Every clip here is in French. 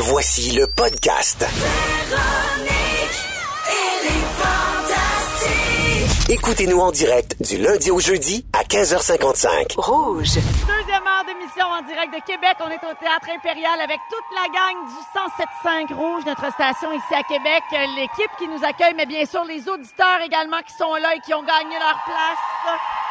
Voici le podcast. Écoutez-nous en direct du lundi au jeudi à 15h55. Rouge. Deuxième heure d'émission en direct de Québec. On est au Théâtre Impérial avec toute la gang du 107.5 Rouge, notre station ici à Québec. L'équipe qui nous accueille, mais bien sûr les auditeurs également qui sont là et qui ont gagné leur place.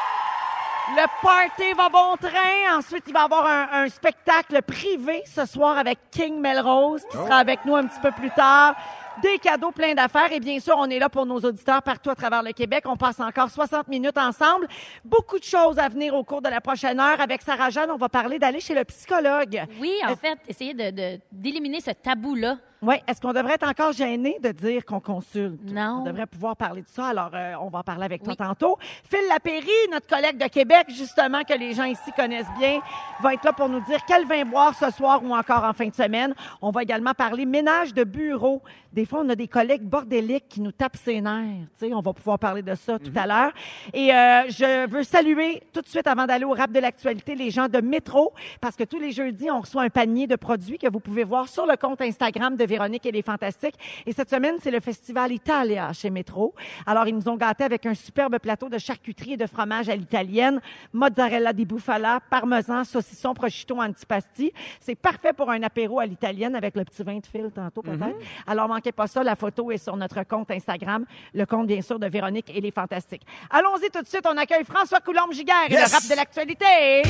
Le party va bon train. Ensuite, il va y avoir un, un spectacle privé ce soir avec King Melrose qui sera avec nous un petit peu plus tard. Des cadeaux plein d'affaires et bien sûr, on est là pour nos auditeurs partout à travers le Québec. On passe encore 60 minutes ensemble. Beaucoup de choses à venir au cours de la prochaine heure. Avec Sarah Jeanne, on va parler d'aller chez le psychologue. Oui, en fait, essayer de, de- d'éliminer ce tabou-là. Oui, est-ce qu'on devrait être encore gêné de dire qu'on consulte? Non. On devrait pouvoir parler de ça, alors euh, on va en parler avec toi Oui. tantôt. Phil Lapéry, notre collègue de Québec, justement, que les gens ici connaissent bien, va être là pour nous dire quel vin boire ce soir ou encore en fin de semaine. On va également parler ménage de bureau. Des fois, on a des collègues bordéliques qui nous tapent ses nerfs. Tu sais, on va pouvoir parler de ça tout à l'heure. Et euh, je veux saluer tout de suite, avant d'aller au rap de l'actualité, les gens de Métro, parce que tous les jeudis, on reçoit un panier de produits que vous pouvez voir sur le compte Instagram de Véronique et les Fantastiques. Et cette semaine, c'est le Festival Italia chez Métro. Alors, ils nous ont gâtés avec un superbe plateau de charcuterie et de fromage à l'italienne, mozzarella di bufala, parmesan, saucisson, prosciutto, antipasti. C'est parfait pour un apéro à l'italienne avec le petit vin de fil tantôt, peut-être. Alors, manquez pas ça. La photo est sur notre compte Instagram, le compte, bien sûr, de Véronique et les Fantastiques. Allons-y tout de suite. On accueille François Coulombe-Giguère et le rap de l'actualité.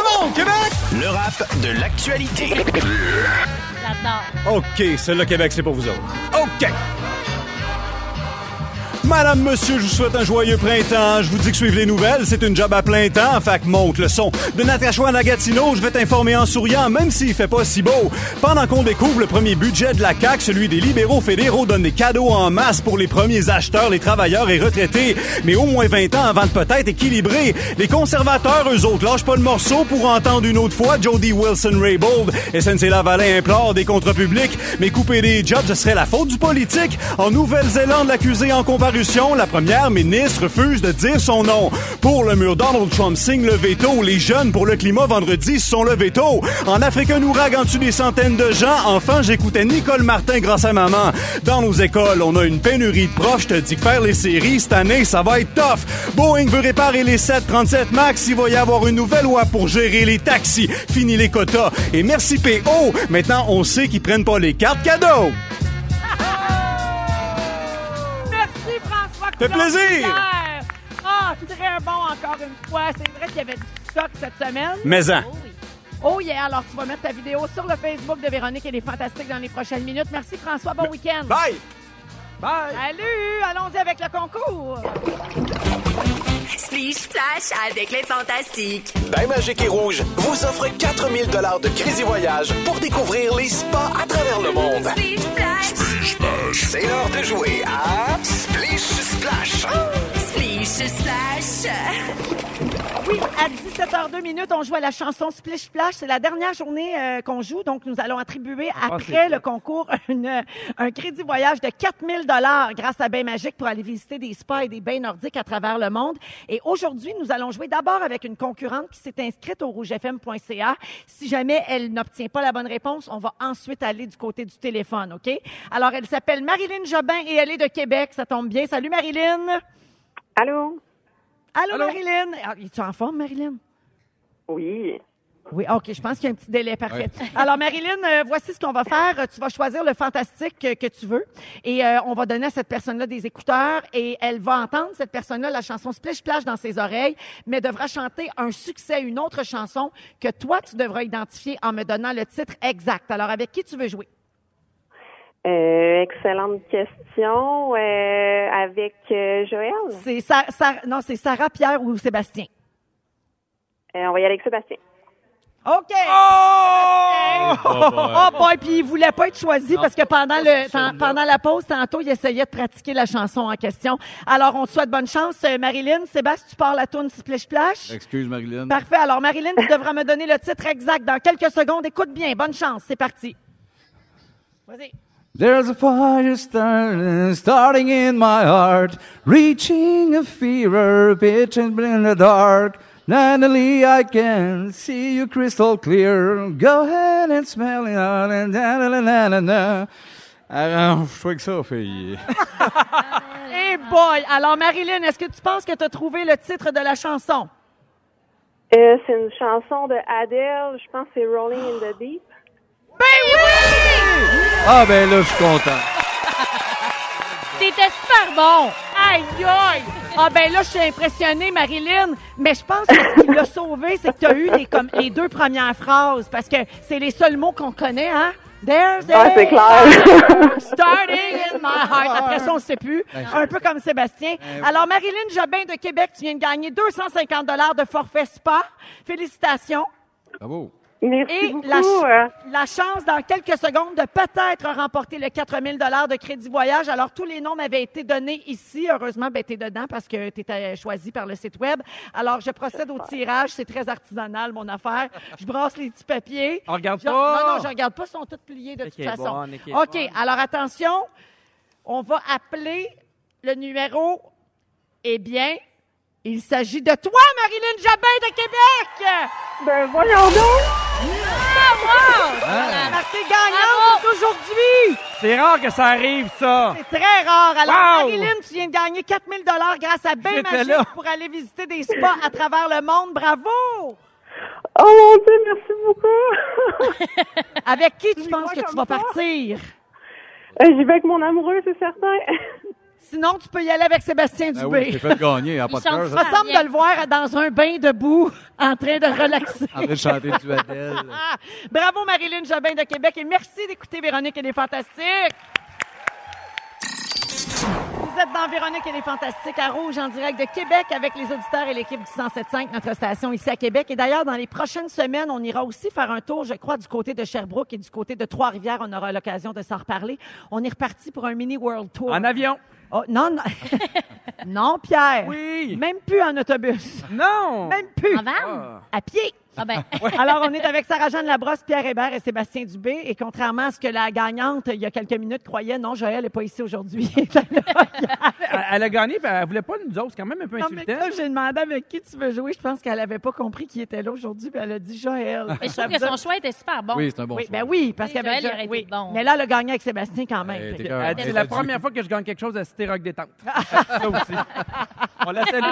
On, Québec! Le rap de l'actualité. J'adore. OK, celle-là, Québec, c'est pour vous autres. OK! Madame, monsieur, je vous souhaite un joyeux printemps. Je vous dis que suivre les nouvelles, c'est une job à plein temps. Fait que monte le son. De Natacha Gatineau, je vais t'informer en souriant, même s'il fait pas si beau. Pendant qu'on découvre le premier budget de la CAQ, celui des libéraux fédéraux donne des cadeaux en masse pour les premiers acheteurs, les travailleurs et retraités. Mais au moins 20 ans avant de peut-être équilibrer. Les conservateurs, eux autres, lâchent pas le morceau pour entendre une autre fois Jody Wilson-Raybould. SNC Lavalin implore des contrats publics, mais couper des jobs, ce serait la faute du politique. En Nouvelle-Zélande, l'accusé en la première ministre refuse de dire son nom. Pour le mur, Donald Trump signe le veto. Les jeunes pour le climat vendredi sont levés tôt. En Afrique, un ouragan tue des centaines de gens. Enfin, j'écoutais Nicole Martin grâce à maman. Dans nos écoles, on a une pénurie de profs. Je te dis que faire les séries, cette année, ça va être tough. Boeing veut réparer les 737 MAX. Il va y avoir une nouvelle loi pour gérer les taxis. Fini les quotas. Et merci PO. Maintenant, on sait qu'ils prennent pas les cartes cadeaux. Fait plaisir. Ah, très bon encore une fois. C'est vrai qu'il y avait du stock cette semaine. Mais en. Oh oui. Oh yeah, alors tu vas mettre ta vidéo sur le Facebook de Véronique et les Fantastiques dans les prochaines minutes. Merci François, bon week-end. Bye! Bye! Salut, allons-y avec le concours. Splish Splash avec les Fantastiques. Bain Magique et Rouge vous offre 4000 dollars de crédit voyage pour découvrir les spas à travers le monde. Splish Splash. C'est l'heure de jouer à à 17h02 minutes, on joue à la chanson Splish Splash. C'est la dernière journée euh, qu'on joue, donc nous allons attribuer après le concours une, un crédit voyage de 4000 dollars grâce à Bain Magique pour aller visiter des spas et des bains nordiques à travers le monde. Et aujourd'hui, nous allons jouer d'abord avec une concurrente qui s'est inscrite au rougefm.ca. Si jamais elle n'obtient pas la bonne réponse, on va ensuite aller du côté du téléphone, OK? Alors, elle s'appelle Marilyn Jobin et elle est de Québec. Ça tombe bien. Salut, Marilyn. Allô? Allô, Marilyn? Ah, Es-tu en forme, Marilyn? Oui. Oui, OK, je pense qu'il y a un petit délai parfait. Alors, Marilyn, euh, voici ce qu'on va faire. Euh, Tu vas choisir le fantastique que, que tu veux et euh, on va donner à cette personne-là des écouteurs et elle va entendre, cette personne-là, la chanson Splish Splash dans ses oreilles, mais devra chanter un succès, une autre chanson que toi, tu devras identifier en me donnant le titre exact. Alors, avec qui tu veux jouer? Euh, excellente question. Euh, avec euh, Joël? C'est Sa- Sa- non, c'est Sarah, Pierre ou Sébastien? Euh, on va y aller avec Sébastien. OK! Oh! Oh boy, puis il voulait pas être choisi parce que pendant le pendant la pause tantôt, il essayait de pratiquer la chanson en question. Alors on te souhaite bonne chance euh, Marilyn, Sébastien, tu pars la tune Splish Splash. Excuse, Marilyn. Parfait. Alors Marilyn, tu devras me donner le titre exact dans quelques secondes. Écoute bien, bonne chance, c'est parti. Vas-y. There's a fire starting, starting in my heart, reaching a fever pitch in the dark. Natalie, I can see you crystal clear. Go ahead and smell it out and da da da da da da. Arrange-toi que ça, fille. Eh boy! Alors, Marilyn, est-ce que tu penses que tu as trouvé le titre de la chanson? Euh, c'est une chanson de Adele. Je pense que c'est Rolling in the Deep. Ah, ben là, je suis content. T'étais super bon. Aïe, aïe! Ah ben là, je suis impressionnée, Marilyn, mais je pense que ce qui l'a sauvé, c'est que tu as eu les, comme, les deux premières phrases, parce que c'est les seuls mots qu'on connaît, hein? There's a Ouais, c'est clair. starting in my heart. Après ça, on ne sait plus. Un peu comme Sébastien. Alors, Marilyn Jobin de Québec, tu viens de gagner 250 de forfait spa. Félicitations. Bravo. Merci Et beaucoup. la, ch- euh, la chance, dans quelques secondes, de peut-être remporter le 4000 de crédit voyage. Alors, tous les noms m'avaient été donnés ici. Heureusement, ben, tu es dedans parce que tu étais choisi par le site Web. Alors, je procède au tirage. C'est très artisanal, mon affaire. Je brasse les petits papiers. On regarde Je- pas. Non, non, je regarde pas. Ils sont tous pliés de toute façon. bon, ok. Alors attention. On va appeler le numéro. Eh bien, il s'agit de toi, Marilyn Jobin de Québec! Ben, voyons donc. Partie gagnante d'aujourd'hui! C'est rare que ça arrive, ça. C'est très rare. Alors, Wow! Marilyn, tu viens de gagner 4000 grâce à Bain J'étais Magique là. pour aller visiter des spas à travers le monde. Bravo! Oh mon Dieu, merci beaucoup. Avec qui tu penses que tu comme vas ça? partir? Euh, J'y vais avec mon amoureux, c'est certain. Sinon, tu peux y aller avec Sébastien Ah Dubé. oui, j'ai fait gagner, hein, pas de Il chante cœur. Je ça. me semble de le voir dans un bain debout, en train de relaxer. En train de chanter du Adèle. Bravo Marilyn Jobin de Québec et merci d'écouter Véronique et les Fantastiques. Vous êtes dans Véronique et les Fantastiques à Rouge en direct de Québec avec les auditeurs et l'équipe du 107.5, notre station ici à Québec. Et d'ailleurs, dans les prochaines semaines, on ira aussi faire un tour, je crois, du côté de Sherbrooke et du côté de Trois-Rivières. On aura l'occasion de s'en reparler. On est reparti pour un mini World Tour. En avion. Oh, non, non. non, Pierre. Oui. Même plus en autobus. Non. Même plus. En van? À pied. Ah ben, Alors, on est avec Sarah-Jeanne Labrosse, Pierre Hébert et Sébastien Dubé. Et contrairement à ce que la gagnante, il y a quelques minutes, croyait, non, Joël n'est pas ici aujourd'hui. Elle, a gagné, puis elle voulait pas nous autres. C'est quand même un peu non, mais insultant. j'ai demandé avec qui tu veux jouer, je pense qu'elle n'avait pas compris qui était là aujourd'hui, puis elle a dit Joël. mais je trouve que son choix était super bon. Oui, c'est un bon Oui, choix. ben oui, parce Oui, qu'avec Joël, oui. bon. Mais là, elle a gagné avec Sébastien quand même. Correct. Elle dit, Ah, c'est la première fois que je gagne quelque chose à Cité Rock Détente. Ça aussi. On la salue.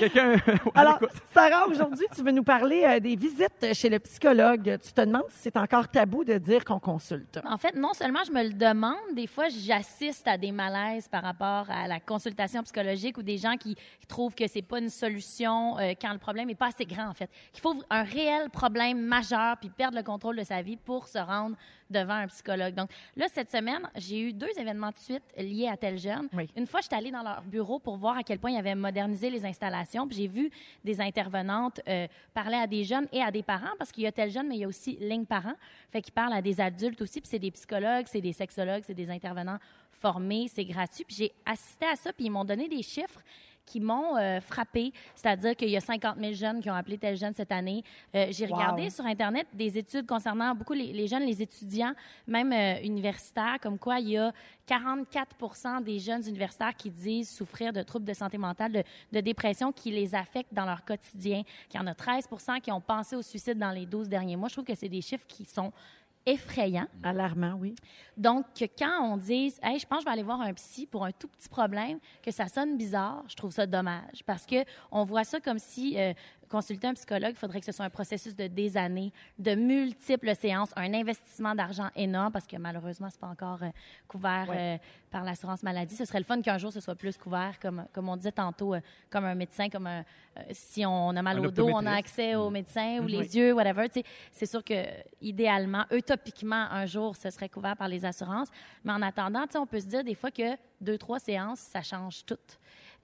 Quelqu'un. Alors, Sarah, aujourd'hui, tu veux nous parler euh, des visites chez le psychologue. Tu te demandes si c'est encore tabou de dire qu'on consulte. En fait, non seulement je me le demande, des fois j'assiste à des malaises par rapport à la consultation psychologique ou des gens qui trouvent que c'est pas une solution euh, quand le problème est pas assez grand en fait. Qu'il faut un réel problème majeur puis perdre le contrôle de sa vie pour se rendre devant un psychologue. Donc là cette semaine, j'ai eu deux événements de suite liés à tel jeune. Oui. Une fois, j'étais allée dans leur bureau pour voir à quel point ils avaient modernisé les installations. Puis j'ai vu des intervenantes euh, parler à des jeunes et à des parents, parce qu'il y a tel jeune, mais il y a aussi ligne parents. Fait qu'ils parlent à des adultes aussi. Puis c'est des psychologues, c'est des sexologues, c'est des intervenants formés, c'est gratuit. Puis j'ai assisté à ça, puis ils m'ont donné des chiffres qui m'ont euh, frappé, c'est-à-dire qu'il y a 50 000 jeunes qui ont appelé tel jeune cette année. Euh, J'ai Wow. regardé sur Internet des études concernant beaucoup les, les jeunes, les étudiants, même euh, universitaires, comme quoi il y a 44% des jeunes universitaires qui disent souffrir de troubles de santé mentale, de, de dépression qui les affectent dans leur quotidien, qu'il y en a 13% qui ont pensé au suicide dans les 12 derniers mois. Je trouve que c'est des chiffres qui sont effrayants. Alarmant, oui. Donc, que quand on hey, je pense que je vais aller voir un psy pour un tout petit problème, que ça sonne bizarre, je trouve ça dommage. Parce que on voit ça comme si euh, consulter un psychologue, il faudrait que ce soit un processus de des années, de multiples séances, un investissement d'argent énorme, parce que malheureusement, c'est pas encore euh, couvert Ouais. euh, par l'assurance maladie. Ce serait le fun qu'un jour, ce soit plus couvert, comme, comme on disait tantôt, euh, comme un médecin, comme un, si on a mal Un au dos, on a accès au médecin ou les Oui. yeux, whatever. C'est sûr que, idéalement, utopiquement, un jour, ce serait couvert par les assurances. Mais en attendant, on peut se dire des fois que deux, trois séances, ça change tout.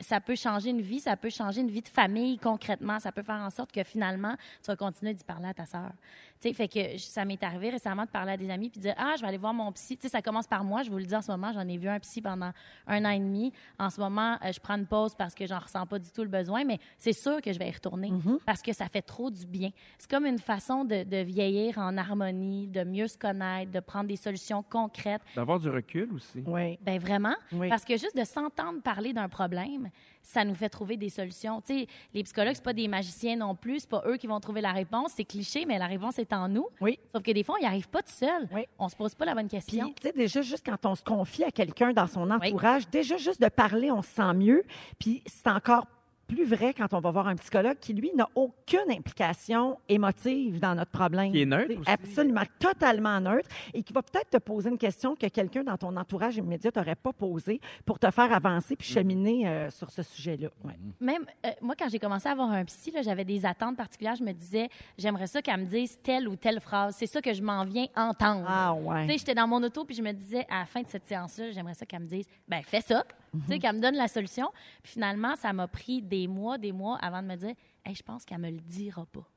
Ça peut changer une vie, ça peut changer une vie de famille concrètement. Ça peut faire en sorte que finalement, tu vas continuer d'y parler à ta sœur. Tu sais, fait que ça m'est arrivé récemment de parler à des amis puis de dire ah je vais aller voir mon psy. Tu sais, ça commence par moi. Je vous le dis en ce moment, j'en ai vu un psy pendant un an et demi. En ce moment, euh, je prends une pause parce que j'en ressens pas du tout le besoin, mais c'est sûr que je vais y retourner parce que ça fait trop du bien. C'est comme une façon de, de vieillir en harmonie, de mieux se connaître, de prendre des solutions concrètes. D'avoir du recul aussi. Oui. Ben vraiment, Oui. parce que juste de s'entendre parler d'un problème, ça nous fait trouver des solutions. Tu sais, les psychologues, c'est pas des magiciens non plus, c'est pas eux qui vont trouver la réponse, c'est cliché, mais la réponse est en nous. Oui. Sauf que des fois, on n'y arrive pas tout seul. Oui. On se pose pas la bonne question. tu sais, déjà, juste quand on se confie à quelqu'un dans son entourage, déjà, juste de parler, on se sent mieux. Puis, c'est encore plus vrai quand on va voir un psychologue qui, lui, n'a aucune implication émotive dans notre problème. Qui est neutre aussi. Absolument, totalement neutre. Et qui va peut-être te poser une question que quelqu'un dans ton entourage immédiat n'aurait pas posée pour te faire avancer puis cheminer euh, sur ce sujet-là. Ouais. Même euh, moi, quand j'ai commencé à avoir un psy, là, j'avais des attentes particulières. Je me disais, j'aimerais ça qu'elle me dise telle ou telle phrase. C'est ça que je m'en viens entendre. Ah, ouais. Tu sais, j'étais dans mon auto puis je me disais, à la fin de cette séance-là, j'aimerais ça qu'elle me dise, ben fais ça. Tu sais, qu'elle me donne la solution. Puis finalement, ça m'a pris des mois, des mois avant de me dire, hey, je pense qu'elle me le dira pas.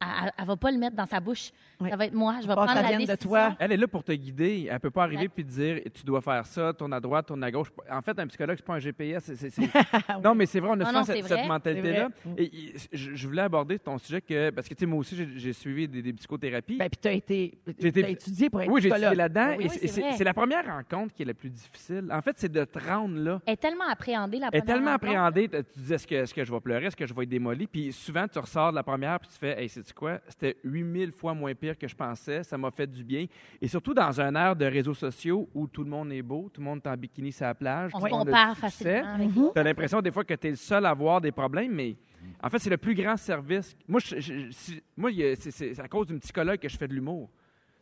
Elle, elle, elle va pas le mettre dans sa bouche. Oui. Ça va être moi. Je vais prendre la vienne de décision. toi. Elle est là pour te guider. Elle peut pas arriver puis te dire tu dois faire ça, tourne à droite, tourne à gauche. En fait, un psychologue, c'est pas un GPS. Non, mais c'est vrai, on a Non, souvent non, cette, mentalité-là. Et, je, je voulais aborder ton sujet que, parce que tu sais, moi aussi, j'ai- j'ai suivi des, des psychothérapies. Ben, puis tu as été, J'ai été- étudié pour être oui, j'ai psychologue. étudié là-dedans. Oui. et Oui, c'est- c'est la première rencontre qui est la plus difficile. En fait, c'est de te rendre là. Elle est tellement appréhendée, la Elle est première tellement rencontre. appréhendée, tu dis est-ce que, est-ce que je vais pleurer, est-ce que je vais être démoli, puis souvent tu ressors de la première puis tu fais hey, sais-tu quoi, c'était 8000 fois moins pire que je pensais, ça m'a fait du bien. Et surtout dans un air de réseaux sociaux où tout le monde est beau, tout le monde est en bikini sur la plage. On se compare facilement avec Tu as l'impression des fois que tu es le seul à avoir des problèmes, mais en fait, c'est le plus grand service. Moi, je- je- si- moi c'est à cause d'une psychologue que je fais de l'humour.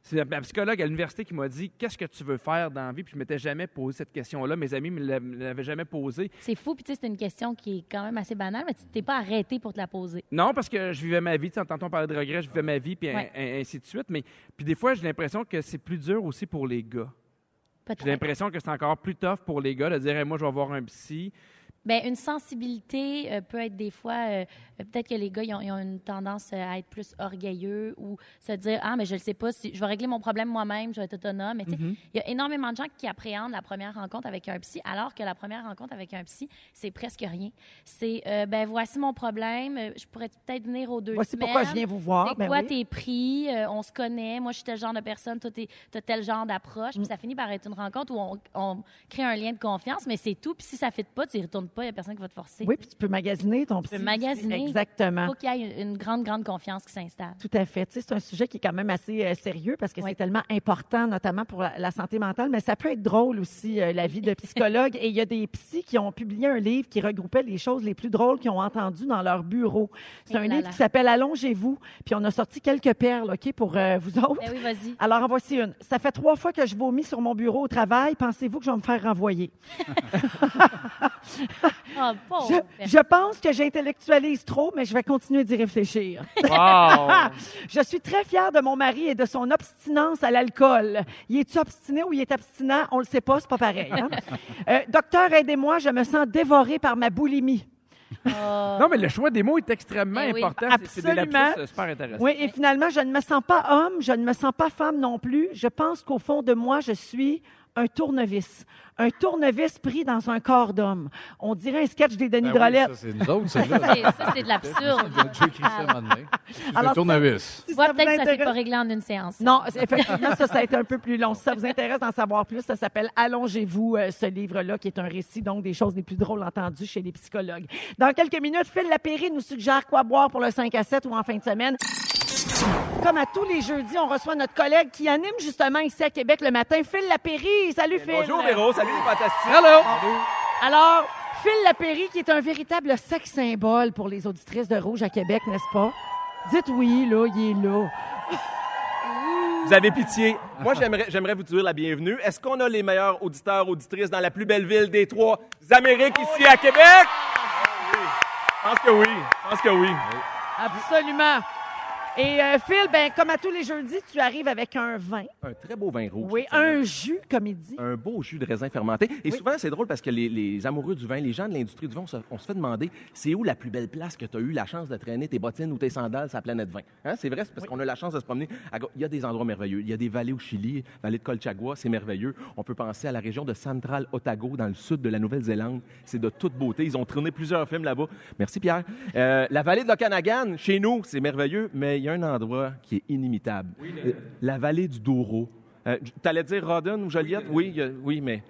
C'est ma psychologue à l'université qui m'a dit Qu'est-ce que tu veux faire dans la vie? Puis je m'étais jamais posé cette question-là. Mes amis me l'a- me l'avaient jamais posée. C'est fou, puis tu sais, c'est une question qui est quand même assez banale, mais tu t'es pas arrêté pour te la poser. Non, parce que je vivais ma vie. Tu on parlait de regrets, je vivais ma vie, puis Ouais. un- un- ainsi de suite. Mais puis des fois, j'ai l'impression que c'est plus dur aussi pour les gars. J'ai l'impression que c'est encore plus tough pour les gars de dire Hey, Moi, je vais voir un psy. Ben, une sensibilité euh, peut être des fois, euh, euh, peut-être que les gars, ils ont, ils ont une tendance à être plus orgueilleux ou se dire, ah, mais je ne sais pas si je vais régler mon problème moi-même, je vais être autonome. Mm-hmm. il y a énormément de gens qui appréhendent la première rencontre avec un psy, alors que la première rencontre avec un psy, c'est presque rien. C'est, euh, ben, voici mon problème, je pourrais peut-être venir aux deux Voici semaines. pourquoi je viens vous voir. C'est Ben quoi oui. tes prix? On se connaît. Moi, je suis tel genre de personne. Toi, tu as tel genre d'approche. Mm. Puis ça finit par être une rencontre où on, on crée un lien de confiance, mais c'est tout. Puis si ça ne fit pas, tu ne retournes pas. Il n'y a personne qui va te forcer. Oui, puis tu peux magasiner ton psy. peux magasiner. Exactement. Il faut qu'il y ait une grande, grande confiance qui s'installe. Tout à fait. Tu sais, c'est un sujet qui est quand même assez euh, sérieux parce que Oui. c'est tellement important, notamment pour la, la santé mentale, mais ça peut être drôle aussi, euh, la vie de psychologue. Et il y a des psys qui ont publié un livre qui regroupait les choses les plus drôles qu'ils ont entendues dans leur bureau. C'est un là livre là. qui s'appelle Allongez-vous. Puis on a sorti quelques perles, OK, pour euh, vous autres. Ben oui, vas-y. Alors, en voici une. Ça fait trois fois que je vomis sur mon bureau au travail. Pensez-vous que je vais me faire renvoyer? Ah, Je, pense que j'intellectualise trop, mais je vais continuer d'y réfléchir. Wow! Je suis très fière de mon mari et de son obstinence à l'alcool. Il est-tu obstiné ou il est abstinent? On le sait pas, c'est pas pareil. hein? Euh, docteur, aidez-moi, je me sens dévorée par ma boulimie. Ah. non, mais le choix des mots est extrêmement Ben oui. important. C'est- C'est des Absolument. lapsus euh, super intéressants. Oui, et finalement, je ne me sens pas homme, je ne me sens pas femme non plus. Je pense qu'au fond de moi, je suis un tournevis. Un tournevis pris dans un corps d'homme. On dirait un sketch des Denis Ben oui, Drolet. ça, c'est nous autres, c'est Ça, c'est- ça, c'est de l'absurde. Alors, un tournevis. Si peut-être que ça s'est intéresse- pas réglé en une séance. Non, effectivement, ça, ça a été un peu plus long. Si ça vous intéresse d'en savoir plus, ça s'appelle Allongez-vous, euh, ce livre-là, qui est un récit, donc, des choses les plus drôles entendues chez les psychologues. Dans quelques minutes, Phil Lapéry nous suggère quoi boire pour le 5 à 7 ou en fin de semaine. Comme à tous les jeudis, on reçoit notre collègue qui anime justement ici à Québec le matin, Phil Lapéry. Salut, Phil. Bonjour Véro, salut les fantastiques. Hello! Alors, Phil Lapéry, qui est un véritable sex symbole pour les auditrices de Rouge à Québec, n'est-ce pas? Dites oui, là, il est là. Vous avez pitié. Moi, j'aimerais, j'aimerais vous dire la bienvenue. Est-ce qu'on a les meilleurs auditeurs, auditrices dans la plus belle ville des trois Amériques ici à Québec? Je pense que oui. Je pense que oui. Absolument. Et euh, Phil, ben, comme à tous les jeudis, tu arrives avec un vin. Un très beau vin rouge. Oui, un jus, comme il dit. Un beau jus de raisin fermenté. Et souvent, c'est drôle parce que les, les amoureux du vin, les gens de l'industrie du vin, on se, on se fait demander c'est où la plus belle place que tu as eu la chance de traîner tes bottines ou tes sandales sur la planète vin. Hein? C'est vrai, c'est parce qu'on a la chance de se promener. à Il y a des endroits merveilleux. Il y a des vallées au Chili, vallée de Colchagua, c'est merveilleux. On peut penser à la région de Central Otago, dans le sud de la Nouvelle-Zélande. C'est de toute beauté. Ils ont tourné plusieurs films là-bas. Merci, Pierre. Euh, la vallée de l'Okanagan, chez nous, c'est merveilleux, mais y a un endroit qui est inimitable. Euh, La vallée du Douro. Euh, T'allais dire Rodden ou Joliette? Oui, il oui, mais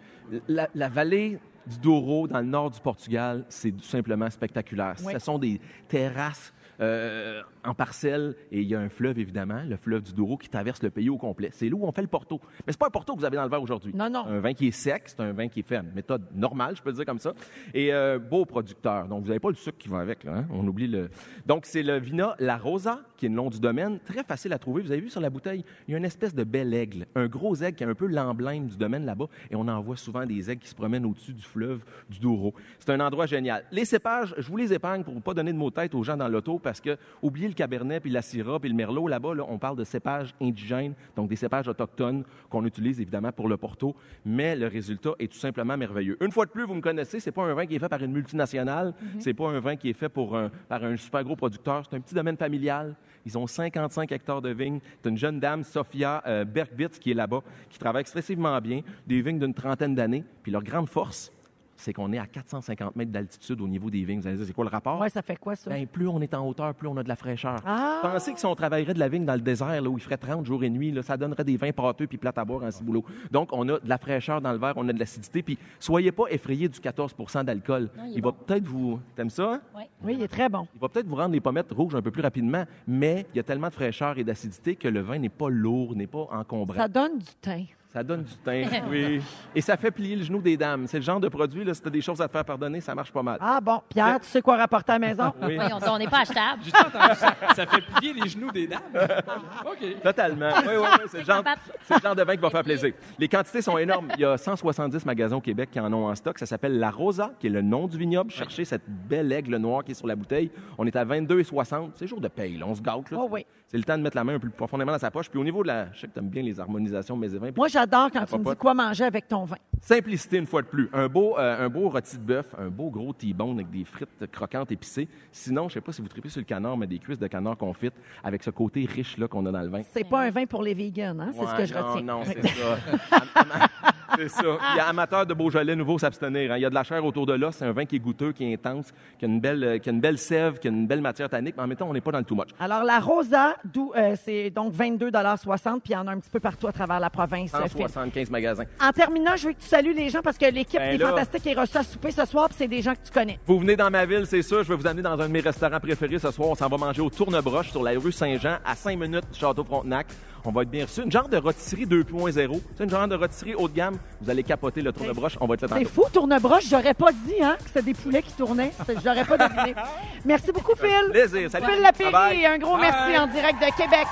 la, la vallée du Douro, dans le nord du Portugal, c'est tout simplement spectaculaire. Oui. Ce sont des terrasses euh, en parcelles et il y a un fleuve, évidemment, le fleuve du Douro, qui traverse le pays au complet. C'est là où on fait le Porto. Mais c'est pas un Porto que vous avez dans le verre aujourd'hui. Non, non. Un vin qui est sec, c'est un vin qui est ferme. Méthode normale, je peux le dire comme ça. Et euh, beau producteur. Donc, vous n'avez pas le sucre qui va avec, là. hein? On oublie le. Donc, c'est le Vina La Rosa, qui est le nom du domaine. Très facile à trouver. Vous avez vu sur la bouteille, il y a une espèce de bel aigle. Un gros aigle qui est un peu l'emblème du domaine là-bas. Et on en voit souvent des aigles qui se promènent au-dessus du fleuve du Douro. C'est un endroit génial. Les cépages, je vous les épargne pour ne pas donner de mots de tête aux gens dans l'auto parce que, oubliez le cabernet, puis la syrah, puis le merlot. Là-bas, là, on parle de cépages indigènes, donc des cépages autochtones qu'on utilise évidemment pour le Porto. Mais le résultat est tout simplement merveilleux. Une fois de plus, vous me connaissez, c'est pas un vin qui est fait par une multinationale. C'est pas un vin qui est fait pour un- par un super gros producteur. C'est un petit domaine familial. Ils ont 55 hectares de vignes. C'est une jeune dame, Sophia euh, Bergwitz, qui est là-bas, qui travaille excessivement bien. Des vignes d'une trentaine d'années. Puis leur grande force, c'est qu'on est à 450 mètres d'altitude au niveau des vignes. Vous allez dire, c'est quoi le rapport? Ouais, ça fait quoi, ça? Ben, plus on est en hauteur, plus on a de la fraîcheur. Ah! Pensez que si on travaillerait de la vigne dans le désert, là, où il ferait 30 jours et nuit, là, ça donnerait des vins pâteux puis plates à boire en ciboulot. Donc, on a de la fraîcheur dans le verre, on a de l'acidité. Puis, soyez pas effrayés du 14 d'alcool. Il va bon. peut-être vous... T'aimes ça? hein? Oui, il est très bon. Il va peut-être vous rendre les pommettes rouges un peu plus rapidement, mais il y a tellement de fraîcheur et d'acidité que le vin n'est pas lourd, n'est pas encombrant. Ça donne du teint. Ça donne du teint, oui. Et ça fait plier le genou des dames. C'est le genre de produit, là, si tu as des choses à te faire pardonner, ça marche pas mal. Ah bon, Pierre, tu sais quoi rapporter à la maison? Oui. Voyons, on n'est pas achetable. J'ai entendu ça? Ça fait plier les genoux des dames? OK. Totalement. Oui, oui, oui. C'est le, genre, c'est le genre de vin qui va faire plaisir. Les quantités sont énormes. Il y a 170 magasins au Québec qui en ont en stock. Ça s'appelle La Rosa, qui est le nom du vignoble. Cherchez cette belle aigle noire qui est sur la bouteille. On est à 22,60. C'est jour de paye, là. On se gâte, là. Oh oui. C'est le temps de mettre la main un peu plus profondément dans sa poche. Puis au niveau de la... Je sais que tu aimes bien les harmonisations de mes vins. Moi, j'adore quand La tu me dis quoi manger avec ton vin. Simplicité une fois de plus. Un beau, euh, un beau rôti de bœuf, un beau gros T-bone avec des frites croquantes épicées. Sinon, je sais pas si vous tripez sur le canard, mais des cuisses de canard confites avec ce côté riche là qu'on a dans le vin. C'est pas un vin pour les vegans, hein? C'est ce que je non, retiens. Non, c'est ça. C'est ça. Il y a amateur de Beaujolais nouveau s'abstenir. hein. Il y a de la chair autour de là. C'est un vin qui est goûteux, qui est intense, qui a une belle, euh, qui a une belle sève, qui a une belle matière tannique, mais en même temps, on n'est pas dans le too much. Alors, la Rosa, euh, c'est donc 22,60 puis il y en a un petit peu partout à travers la province. euh, Phil. 175 magasins. En terminant, je veux que tu salues les gens parce que l'équipe Ben des là. Fantastiques est reçue à souper ce soir puis c'est des gens que tu connais. Vous venez dans ma ville, c'est sûr. Je vais vous amener dans un de mes restaurants préférés ce soir. On s'en va manger au Tournebroche sur la rue Saint-Jean, à 5 minutes du Château Frontenac. On va être bien reçus. Une genre de rôtisserie 2.0. C'est une genre de rôtisserie haut de gamme. Vous allez capoter le Tournebroche. On va être là C'est tantôt. fou, tournebroche, j'aurais pas dit hein, que c'était des poulets qui tournaient. C'est- J'aurais pas deviné. Merci beaucoup, Phil. Plaisir. Salut. Phil Lapéry, un gros merci en direct de Québec.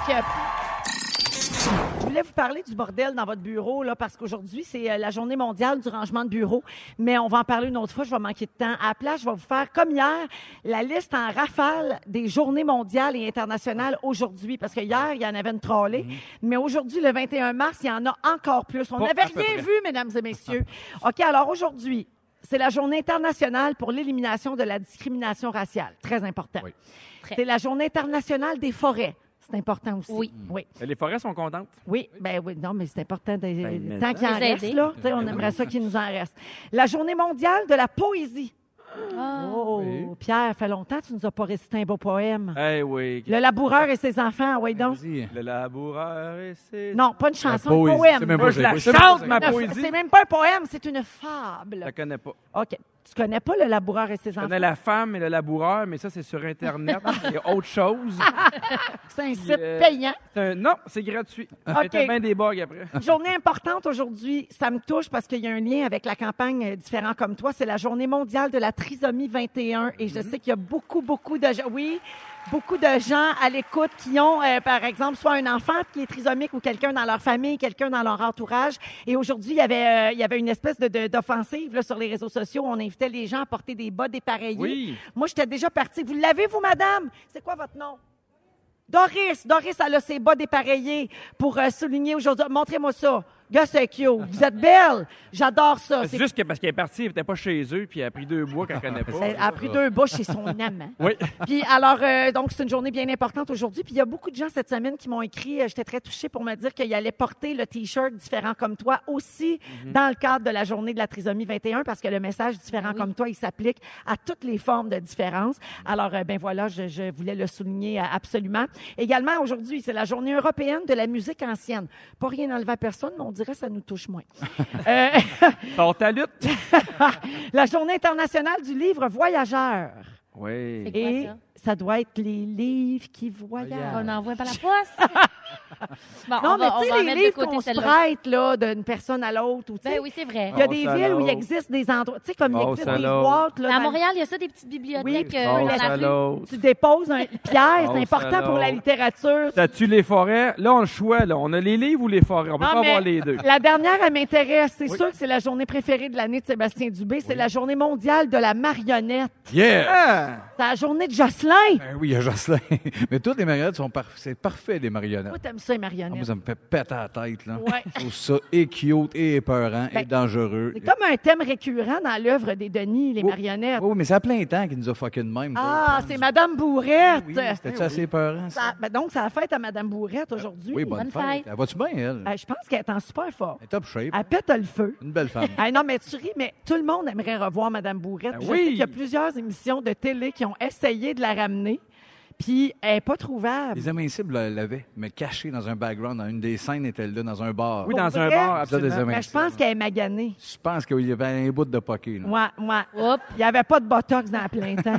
Je voulais vous parler du bordel dans votre bureau, là, parce qu'aujourd'hui, c'est euh, la journée mondiale du rangement de bureau. Mais on va en parler une autre fois, je vais manquer de temps. À la place, je vais vous faire, comme hier, la liste en rafale des journées mondiales et internationales aujourd'hui. Parce que hier, il y en avait une trollée. Mais aujourd'hui, le 21 mars, il y en a encore plus. On n'avait rien près. vu, mesdames et messieurs. OK, alors aujourd'hui, c'est la journée internationale pour l'élimination de la discrimination raciale. Très important. Oui. C'est la journée internationale des forêts. C'est important aussi. Oui. Oui. Les forêts sont contentes. Oui, ben oui, non, mais c'est important. De, mais tant qu'il en reste, aider. là, tu sais, on aimerait ça qu'il nous en reste. La journée mondiale de la poésie. Ah. Oh, Oui. Pierre, fait longtemps que tu nous as pas récité un beau poème. Eh oui. Le laboureur et ses enfants, oui donc. Vas-y. Le laboureur et ses... Non, pas une chanson, un poème. c'est même Moi, pas je la chante, ma poésie. C'est même pas un poème, c'est une Je fable. la connais pas. OK. Tu connais pas le laboureur et ses Je enfants? connais la femme et le laboureur, mais ça, c'est sur Internet. Il y a autre chose. C'est un site euh, payant. Un- Non, c'est gratuit. OK. Bien des bugs après. Journée importante aujourd'hui, ça me touche parce qu'il y a un lien avec la campagne euh, Différent comme toi. C'est la journée mondiale de la trisomie 21 et je sais qu'il y a beaucoup, beaucoup de gens, oui, beaucoup de gens à l'écoute qui ont, euh, par exemple, soit un enfant qui est trisomique ou quelqu'un dans leur famille, quelqu'un dans leur entourage. Et aujourd'hui, il y avait, euh, il y avait une espèce de, de- d'offensive là, sur les réseaux sociaux. On invitait les gens à porter des bas dépareillés. Oui. Moi, j'étais déjà partie. Vous l'avez, vous, madame? C'est quoi votre nom? Doris, Doris, elle a ses bas dépareillés pour euh, souligner aujourd'hui. Montrez-moi ça. Gars, c'est cute. Vous êtes belle. J'adore ça. C'est juste que parce qu'elle est partie, elle n'était pas chez eux, puis elle a pris deux bois qu'elle connaît pas. Elle a pris deux bouches chez son amant. Oui. Puis alors, euh, donc c'est une journée bien importante aujourd'hui. Puis il y a beaucoup de gens cette semaine qui m'ont écrit, euh, j'étais très touchée pour me dire qu'ils allaient porter le T-shirt différent comme toi aussi dans le cadre de la journée de la trisomie 21 parce que le message différent Oui. comme toi, il s'applique à toutes les formes de différence. Alors, euh, ben voilà, je, je voulais le souligner euh, absolument. Également, aujourd'hui, c'est la journée européenne de la musique ancienne. Pas rien enlevé à personne, mais on dirait dirait que ça nous touche moins. Euh, à lutte. la Journée internationale du livre voyageur. Oui. Et ça? doit être les livres qui voyagent. On envoie par la poste. bon, Non, on mais va, on tu va sais, les mettre de livres côté qu'on se celle-là. prête là, d'une personne à l'autre. ou tu sais, Ben oui, c'est vrai. Il y a Oh, des villes où il existe des endroits, tu sais, comme il Oh, existe des boîtes. Là, À dans- Montréal, il y a ça, des petites bibliothèques. Oui. euh, Oh, dans la rue. salaud. Tu déposes un Pierre, Oh, c'est important pour la littérature. T'as-tu les forêts? Là, on a le choix. Là. On a les livres ou les forêts? On peut Non, pas mais avoir les deux. La dernière, elle m'intéresse. C'est sûr que c'est la journée préférée de l'année de Sébastien Dubé. C'est la journée mondiale de la marionnette. Yeah! Ah! C'est la journée de Jocelyn. Ben oui, il y a Jocelyn. Mais toutes les marionnettes sont parfaites. C'est parfait, des marionnettes. Toi, t'aimes ça, les Ah, moi, marionnettes. ça me fait péter la tête, là. Ouais. Je trouve ça et cute, et épeurant, Ben, et dangereux. C'est comme un thème récurrent dans l'œuvre des Denis, les Oh, marionnettes. Oui, mais c'est à plein temps qu'il nous a fucké de même. Ah, ça. c'est Madame Bourrette. Oui, c'était assez épeurant, ça? Ça- ben donc, c'est la fête à Madame Bourrette aujourd'hui. Oui, bonne, Bonne fête. fête. Elle va-tu bien, elle? Euh, je pense qu'elle est en super forme. Elle est top shape. Elle pète le feu. Une belle femme. Ah non, mais tu ris, mais tout le monde aimerait revoir Madame Bourrette. Ben oui. qu'il y a plusieurs émissions de télé qui ont essayé de la ramener, puis elle n'est pas trouvable. Les Invincibles l'avaient, mais cachée dans un background. Dans une des scènes, était là, dans un bar. Oui, Pour dans un vrai? bar, absolument. Mais je pense qu'elle est maganée. Je pense qu'il y avait un bout de. Là. Ouais, ouais. Oups. Il n'y avait pas de botox dans le plein temps.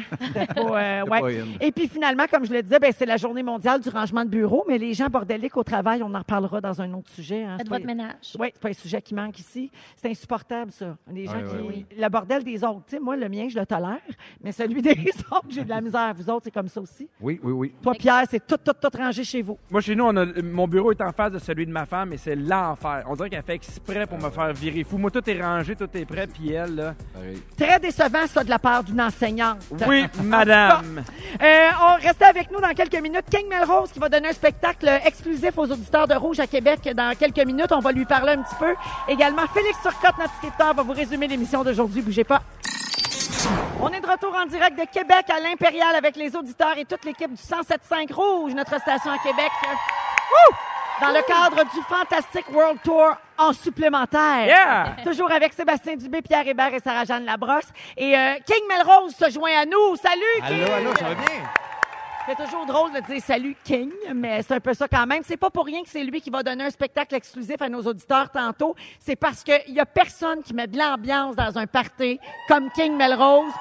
Pas, euh, ouais. Et puis finalement, comme je le disais, ben, c'est la journée mondiale du rangement de bureau, mais les gens bordéliques au travail, on en reparlera dans un autre sujet. Hein. Faites pas- votre ménage. Oui, c'est pas un sujet qui manque ici. C'est insupportable, ça. Les gens qui. Le bordel des autres. Tu sais, moi, le mien, je le tolère, mais celui des autres, j'ai de la misère. Vous autres, c'est comme ça aussi. Oui, oui, oui. Toi, Pierre, c'est tout, tout, tout rangé chez vous. Moi, chez nous, on a, mon bureau est en face de celui de ma femme et c'est l'enfer. On dirait qu'elle fait exprès pour me faire virer fou. Moi, tout est rangé, tout est prêt, puis elle, là. Pareil. Très décevant, ça, de la part d'une enseignante. Oui, madame. Euh, on reste avec nous dans quelques minutes. King Melrose qui va donner un spectacle exclusif aux auditeurs de Rouge à Québec dans quelques minutes. On va lui parler un petit peu. Également, Félix Turcotte, notre scripteur, va vous résumer l'émission d'aujourd'hui. Bougez pas. On est de retour en direct de Québec à l'Impérial avec les auditeurs et toute l'équipe du 107.5 Rouge, notre station à Québec. Wouh! Dans le cadre du Fantastic World Tour en supplémentaire. Yeah! Toujours avec Sébastien Dubé, Pierre Hébert et Sarah-Jeanne Labrosse. Et euh, King Melrose se joint à nous. Salut, King! Allô, allô, ça va bien? C'est toujours drôle de dire salut King, mais c'est un peu ça quand même. C'est pas pour rien que c'est lui qui va donner un spectacle exclusif à nos auditeurs tantôt. C'est parce qu'il y a personne qui met de l'ambiance dans un party comme King Melrose.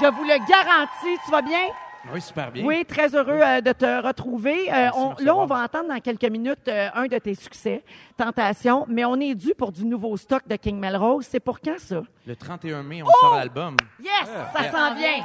Je vous le garantis. Tu vas bien? Oui, super bien. Oui, très heureux euh, de te retrouver. Euh, on- là, on va entendre dans quelques minutes euh, un de tes succès, Tentation, mais on est dû pour du nouveau stock de King Melrose. C'est pour quand ça? Le 31 mai, on Oh! sort l'album. Yes, ça yeah. s'en vient.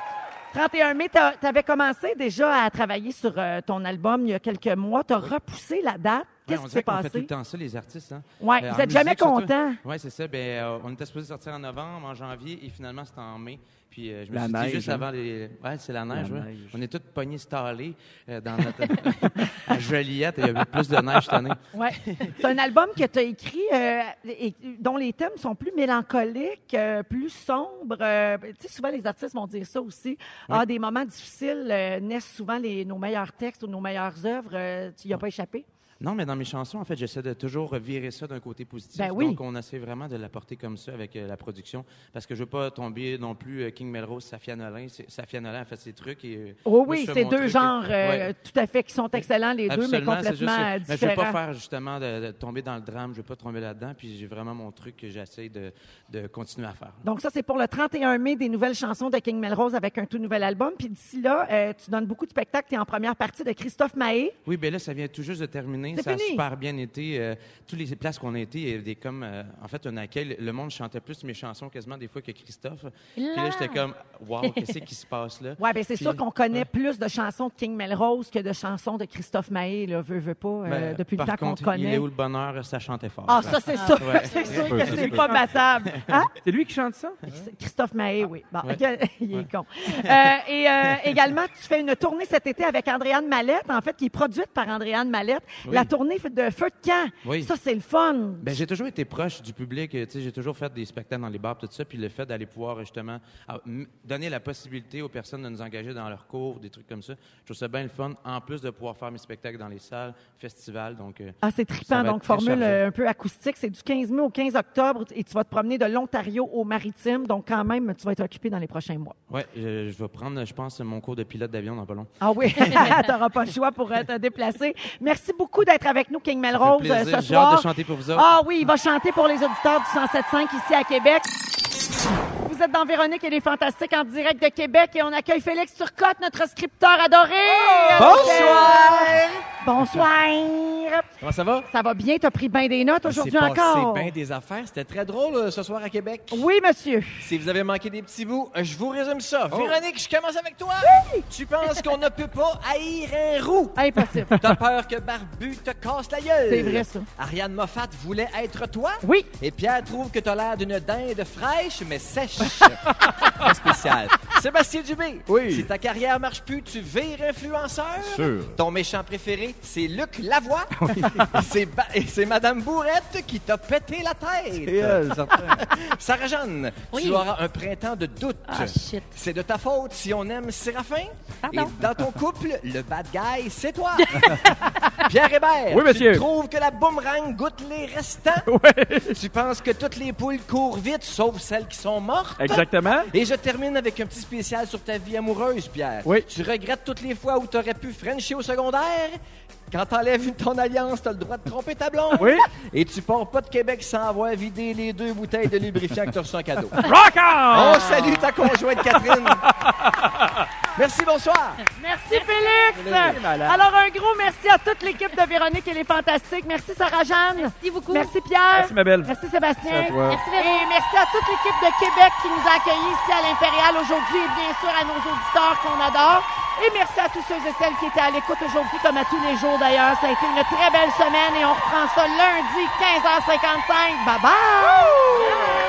31 mai, tu avais commencé déjà à travailler sur euh, ton album il y a quelques mois. Tu as repoussé la date? Ouais, Qu'est-ce on qui s'est qu'on fait tout passé? le temps ça, les artistes. Hein? Ouais, vous êtes jamais contents. Oui, c'est ça. Ben, euh, on était supposé sortir en novembre, en janvier, et finalement, c'était en mai. Puis euh, je me La suis neige, dit juste hein? avant les. Ouais, c'est la neige, ouais. neige. On est tous pognés stallés euh, dans notre. à Joliette, il y avait plus de neige cette année. Ouais. C'est un album que tu as écrit euh, et dont les thèmes sont plus mélancoliques, euh, plus sombres. Euh, tu sais, souvent, les artistes vont dire ça aussi. Ah, des moments difficiles euh, naissent souvent les, nos meilleurs textes ou nos meilleures œuvres. Euh, tu n'y as pas échappé? Non, mais dans mes chansons, en fait, j'essaie de toujours virer ça d'un côté positif. Ben oui. Donc, on essaie vraiment de l'apporter comme ça avec euh, la production. Parce que je veux pas tomber non plus euh, King Melrose, Safia Nolin. Safia Nolin a fait ses trucs. Et, euh, Oh oui, c'est deux truc. genres Ouais. tout à fait qui sont excellents, les deux, mais juste complètement euh, Mais je veux différents. pas faire justement de, de tomber dans le drame, je veux pas tomber là-dedans, puis j'ai vraiment mon truc que j'essaie de, de continuer à faire. Donc ça, c'est pour le 31 mai des nouvelles chansons de King Melrose avec un tout nouvel album. Puis d'ici là, euh, tu donnes beaucoup de spectacles. Tu es en première partie de Christophe Mahé. Oui, bien là, ça vient tout juste de terminer. Ça fini. a super bien été. Euh, toutes les places qu'on a été, il y avait des comme, euh, en fait, un accueil. Le monde chantait plus mes chansons quasiment des fois que Christophe. Puis là, j'étais comme, wow, qu'est-ce qui se passe là? Ouais, ben c'est Puis- sûr qu'on connaît plus de chansons de King Melrose que de chansons de Christophe Mahé, là, veut, veut pas, euh, Ben, depuis le temps qu'on connaît. Il est où le bonheur? Ça chantait fort. Ah, ça, c'est sûr. Ouais. C'est sûr que c'est pas battable. Hein? C'est lui qui chante ça? Christophe Mahé, oui. Bon, Ouais. ok, il est con. Euh, et euh, également, tu fais une tournée cet été avec Andréane Mallette, en fait, qui est produite par Andréane Mallette. Oui. La tournée de Feu de camp. Oui. Ça, c'est le fun. Ben, j'ai toujours été proche du public. euh, tu sais, J'ai toujours fait des spectacles dans les bars, tout ça. Puis le fait d'aller pouvoir justement ah, donner la possibilité aux personnes de nous engager dans leurs cours, des trucs comme ça, je trouve ça bien le fun. En plus de pouvoir faire mes spectacles dans les salles, festivals. Donc, euh, Ah, c'est trippant. Donc, formule chargé. euh, un peu acoustique. C'est du 15 mai au 15 octobre et tu vas te promener de l'Ontario au Maritime. Donc, quand même, tu vas être occupé dans les prochains mois. ouais, je, je vais prendre, je pense, mon cours de pilote d'avion dans pas long. Ah oui, tu n'auras pas le choix pour te déplacer. Merci beaucoup d'être avec nous, King Melrose, euh, ce J'ai hâte soir. de chanter pour vous autres. Ah oui, il va chanter pour les auditeurs du 107.5 ici à Québec. Vous êtes dans Véronique et les Fantastiques en direct de Québec et on accueille Félix Turcotte, notre scripteur adoré. Bonsoir! Bonsoir! Comment ça va? Ça va bien? T'as pris bien des notes aujourd'hui C'est encore? bien des affaires. C'était très drôle euh, ce soir à Québec. Oui, monsieur. Si vous avez manqué des petits bouts, euh, je vous résume ça. Oh. Véronique, je commence avec toi. Tu penses qu'on ne peut pas haïr un roux? Impossible. T'as peur que Barbu te casse la gueule? C'est vrai, ça. Ariane Moffat voulait être toi? Oui. Et Pierre trouve que t'as l'air d'une dinde fraîche, mais sèche. Très spécial. Sébastien Dubé. Oui. Si ta carrière marche plus, tu vires influenceur? Sûr. Ton méchant préféré, c'est Luc Lavoie? c'est ba- et c'est Madame Bourrette qui t'a pété la tête. C'est elle, certain. Sarah-Jeanne, Oui. tu auras un printemps de doute. Ah, shit. C'est de ta faute si on aime Séraphin. Pardon. Et dans ton couple, le bad guy, c'est toi. Pierre Hébert, Oui, monsieur. tu trouves que la boomerang goûte les restants? Tu penses que toutes les poules courent vite, sauf celles qui sont mortes? Exactement. Et je termine avec un petit spécial sur ta vie amoureuse, Pierre. Oui. Tu regrettes toutes les fois où tu aurais pu frencher au secondaire? Quand t'enlèves une- ton alliance, t'as le droit de tromper ta blonde. Oui. Et tu pars pas de Québec sans avoir vidé les deux bouteilles de lubrifiant que t'as reçu en cadeau. Rock on! On salue ta conjointe Catherine. Merci, bonsoir. Merci, Félix. malade. Alors, un gros merci à toute l'équipe de Véronique et les Fantastiques. Merci, Sarah-Jeanne. Merci beaucoup. Merci, Pierre. Merci, ma belle. Merci, Sébastien. Merci à toi. Merci, Véro. Et merci à toute l'équipe de Québec qui nous a accueillis ici à l'Impérial aujourd'hui et bien sûr à nos auditeurs qu'on adore. Et merci à tous ceux et celles qui étaient à l'écoute aujourd'hui, comme à tous les jours d'ailleurs. Ça a été une très belle semaine et on reprend ça lundi 15h55. Bye bye!